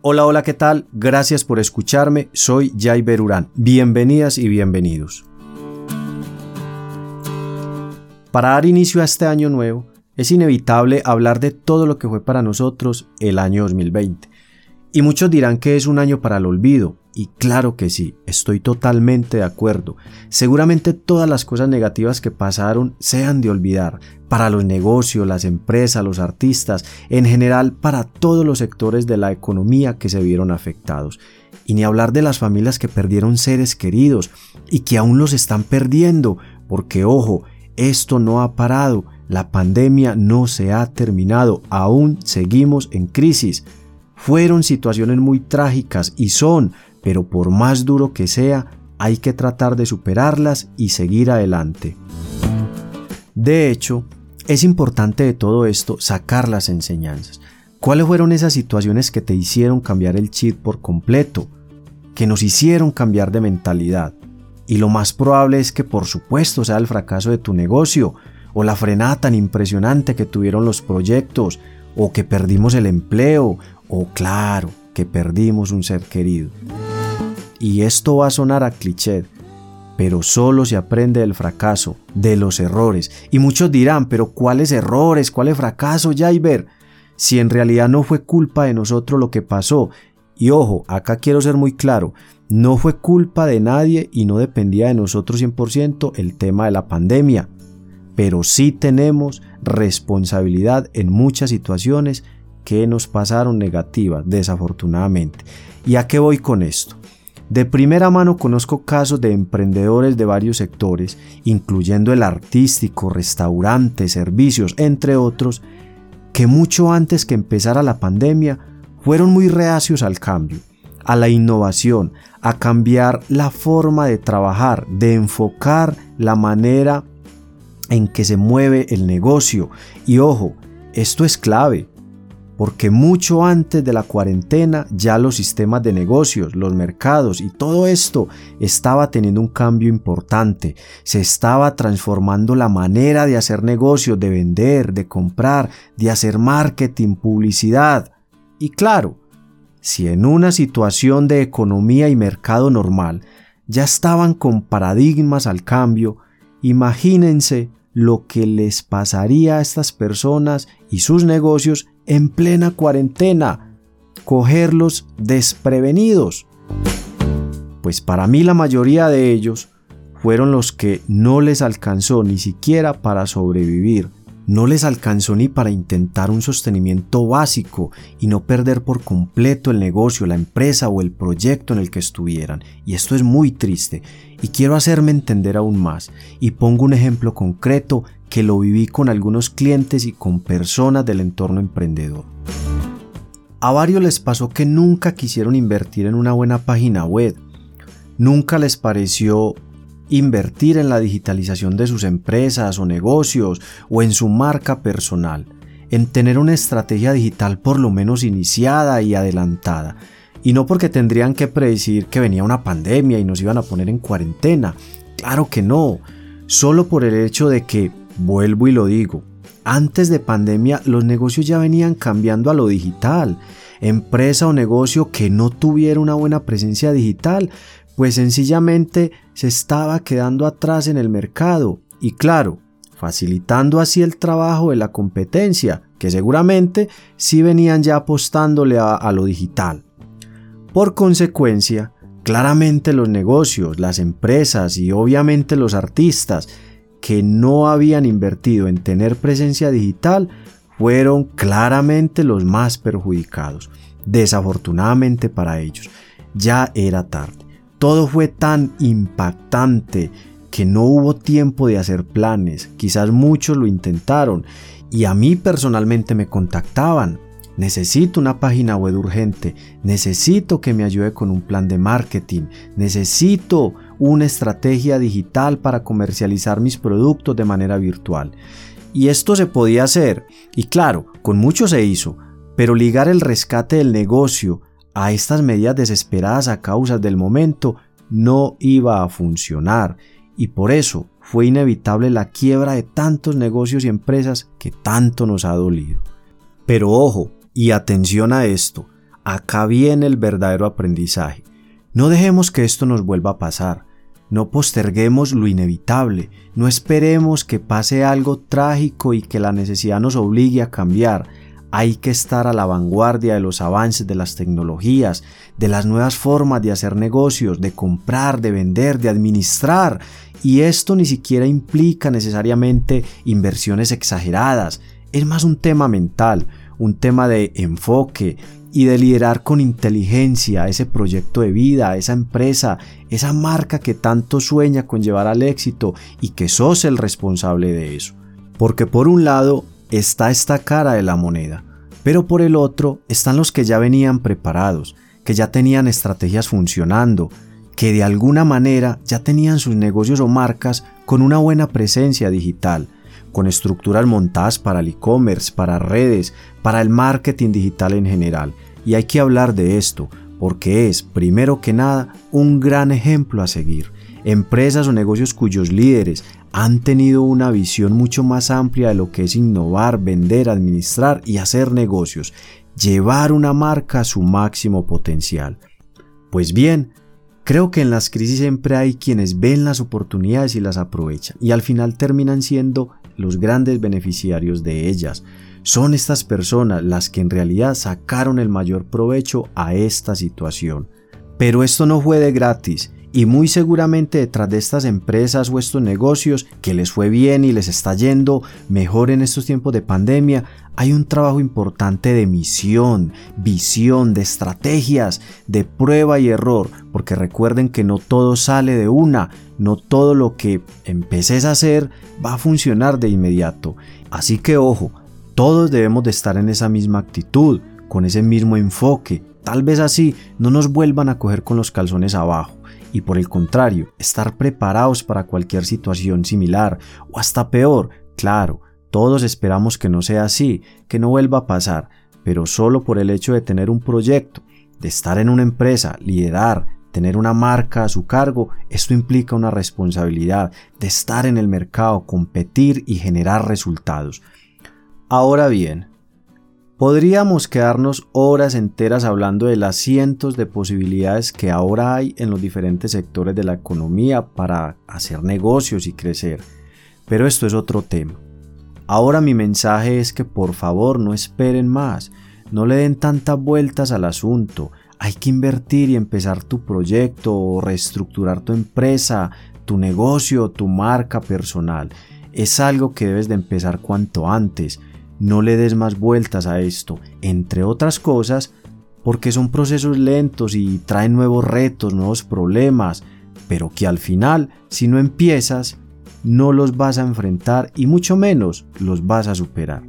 Hola, hola, ¿qué tal? Gracias por escucharme, soy Jaiber Urán. Bienvenidas y bienvenidos. Para dar inicio a este año nuevo, es inevitable hablar de todo lo que fue para nosotros el año 2020. Y muchos dirán que es un año para el olvido, y claro que sí, estoy totalmente de acuerdo. Seguramente todas las cosas negativas que pasaron sean de olvidar, para los negocios, las empresas, los artistas, en general para todos los sectores de la economía que se vieron afectados. Y ni hablar de las familias que perdieron seres queridos y que aún los están perdiendo, porque ojo, esto no ha parado, la pandemia no se ha terminado, aún seguimos en crisis. Fueron situaciones muy trágicas y son, pero por más duro que sea, hay que tratar de superarlas y seguir adelante. De hecho, es importante de todo esto sacar las enseñanzas. ¿Cuáles fueron esas situaciones que te hicieron cambiar el chip por completo? Que nos hicieron cambiar de mentalidad. Y lo más probable es que por supuesto sea el fracaso de tu negocio, o la frenada tan impresionante que tuvieron los proyectos, o que perdimos el empleo, o claro, que perdimos un ser querido. Y esto va a sonar a cliché, pero solo se aprende del fracaso, de los errores. Y muchos dirán, pero ¿cuáles errores? ¿Cuáles fracaso, Jaiber? Si en realidad no fue culpa de nosotros lo que pasó. Y ojo, acá quiero ser muy claro, no fue culpa de nadie y no dependía de nosotros 100% el tema de la pandemia. Pero sí tenemos responsabilidad en muchas situaciones que nos pasaron negativas, desafortunadamente. ¿Y a qué voy con esto? De primera mano conozco casos de emprendedores de varios sectores, incluyendo el artístico, restaurantes, servicios, entre otros, que mucho antes que empezara la pandemia fueron muy reacios al cambio, a la innovación, a cambiar la forma de trabajar, de enfocar la manera en que se mueve el negocio. Y ojo, esto es clave porque mucho antes de la cuarentena ya los sistemas de negocios, los mercados y todo esto estaba teniendo un cambio importante. Se estaba transformando la manera de hacer negocios, de vender, de comprar, de hacer marketing, publicidad. Y claro, si en una situación de economía y mercado normal ya estaban con paradigmas al cambio, imagínense lo que les pasaría a estas personas y sus negocios en plena cuarentena, cogerlos desprevenidos. Pues para mí la mayoría de ellos fueron los que no les alcanzó ni siquiera para sobrevivir, no les alcanzó ni para intentar un sostenimiento básico y no perder por completo el negocio, la empresa o el proyecto en el que estuvieran. Y esto es muy triste y quiero hacerme entender aún más y pongo un ejemplo concreto que lo viví con algunos clientes y con personas del entorno emprendedor. A varios les pasó que nunca quisieron invertir en una buena página web, nunca les pareció invertir en la digitalización de sus empresas o negocios o en su marca personal, en tener una estrategia digital por lo menos iniciada y adelantada. Y no porque tendrían que predecir que venía una pandemia y nos iban a poner en cuarentena. Claro que no. Solo por el hecho de que Vuelvo y lo digo, antes de pandemia los negocios ya venían cambiando a lo digital. Empresa o negocio que no tuviera una buena presencia digital, pues sencillamente se estaba quedando atrás en el mercado. Y claro, facilitando así el trabajo de la competencia, que seguramente sí venían ya apostándole a, a lo digital. Por consecuencia, claramente los negocios, las empresas y obviamente los artistas que no habían invertido en tener presencia digital fueron claramente los más perjudicados. Desafortunadamente para ellos, ya era tarde. Todo fue tan impactante que no hubo tiempo de hacer planes. Quizás muchos lo intentaron y a mí personalmente me contactaban. Necesito una página web urgente, necesito que me ayude con un plan de marketing, necesito una estrategia digital para comercializar mis productos de manera virtual. Y esto se podía hacer, y claro, con mucho se hizo, pero ligar el rescate del negocio a estas medidas desesperadas a causa del momento no iba a funcionar, y por eso fue inevitable la quiebra de tantos negocios y empresas que tanto nos ha dolido. Pero ojo, y atención a esto, acá viene el verdadero aprendizaje. No dejemos que esto nos vuelva a pasar. No posterguemos lo inevitable, no esperemos que pase algo trágico y que la necesidad nos obligue a cambiar. Hay que estar a la vanguardia de los avances de las tecnologías, de las nuevas formas de hacer negocios, de comprar, de vender, de administrar. Y esto ni siquiera implica necesariamente inversiones exageradas. Es más un tema mental, un tema de enfoque, y de liderar con inteligencia ese proyecto de vida, esa empresa, esa marca que tanto sueña con llevar al éxito y que sos el responsable de eso. Porque por un lado está esta cara de la moneda, pero por el otro están los que ya venían preparados, que ya tenían estrategias funcionando, que de alguna manera ya tenían sus negocios o marcas con una buena presencia digital, con estructuras montadas para el e-commerce, para redes, para el marketing digital en general. Y hay que hablar de esto, porque es, primero que nada, un gran ejemplo a seguir. Empresas o negocios cuyos líderes han tenido una visión mucho más amplia de lo que es innovar, vender, administrar y hacer negocios, llevar una marca a su máximo potencial. Pues bien, Creo que en las crisis siempre hay quienes ven las oportunidades y las aprovechan y al final terminan siendo los grandes beneficiarios de ellas. Son estas personas las que en realidad sacaron el mayor provecho a esta situación. Pero esto no fue de gratis y muy seguramente detrás de estas empresas o estos negocios que les fue bien y les está yendo mejor en estos tiempos de pandemia, hay un trabajo importante de misión, visión, de estrategias, de prueba y error, porque recuerden que no todo sale de una, no todo lo que empeces a hacer va a funcionar de inmediato. Así que ojo, todos debemos de estar en esa misma actitud, con ese mismo enfoque. Tal vez así no nos vuelvan a coger con los calzones abajo y por el contrario, estar preparados para cualquier situación similar o hasta peor. Claro, todos esperamos que no sea así, que no vuelva a pasar, pero solo por el hecho de tener un proyecto, de estar en una empresa, liderar, tener una marca a su cargo, esto implica una responsabilidad de estar en el mercado, competir y generar resultados. Ahora bien, Podríamos quedarnos horas enteras hablando de las cientos de posibilidades que ahora hay en los diferentes sectores de la economía para hacer negocios y crecer, pero esto es otro tema. Ahora mi mensaje es que por favor no esperen más, no le den tantas vueltas al asunto, hay que invertir y empezar tu proyecto o reestructurar tu empresa, tu negocio, tu marca personal. Es algo que debes de empezar cuanto antes no le des más vueltas a esto, entre otras cosas, porque son procesos lentos y traen nuevos retos, nuevos problemas, pero que al final, si no empiezas, no los vas a enfrentar y mucho menos los vas a superar.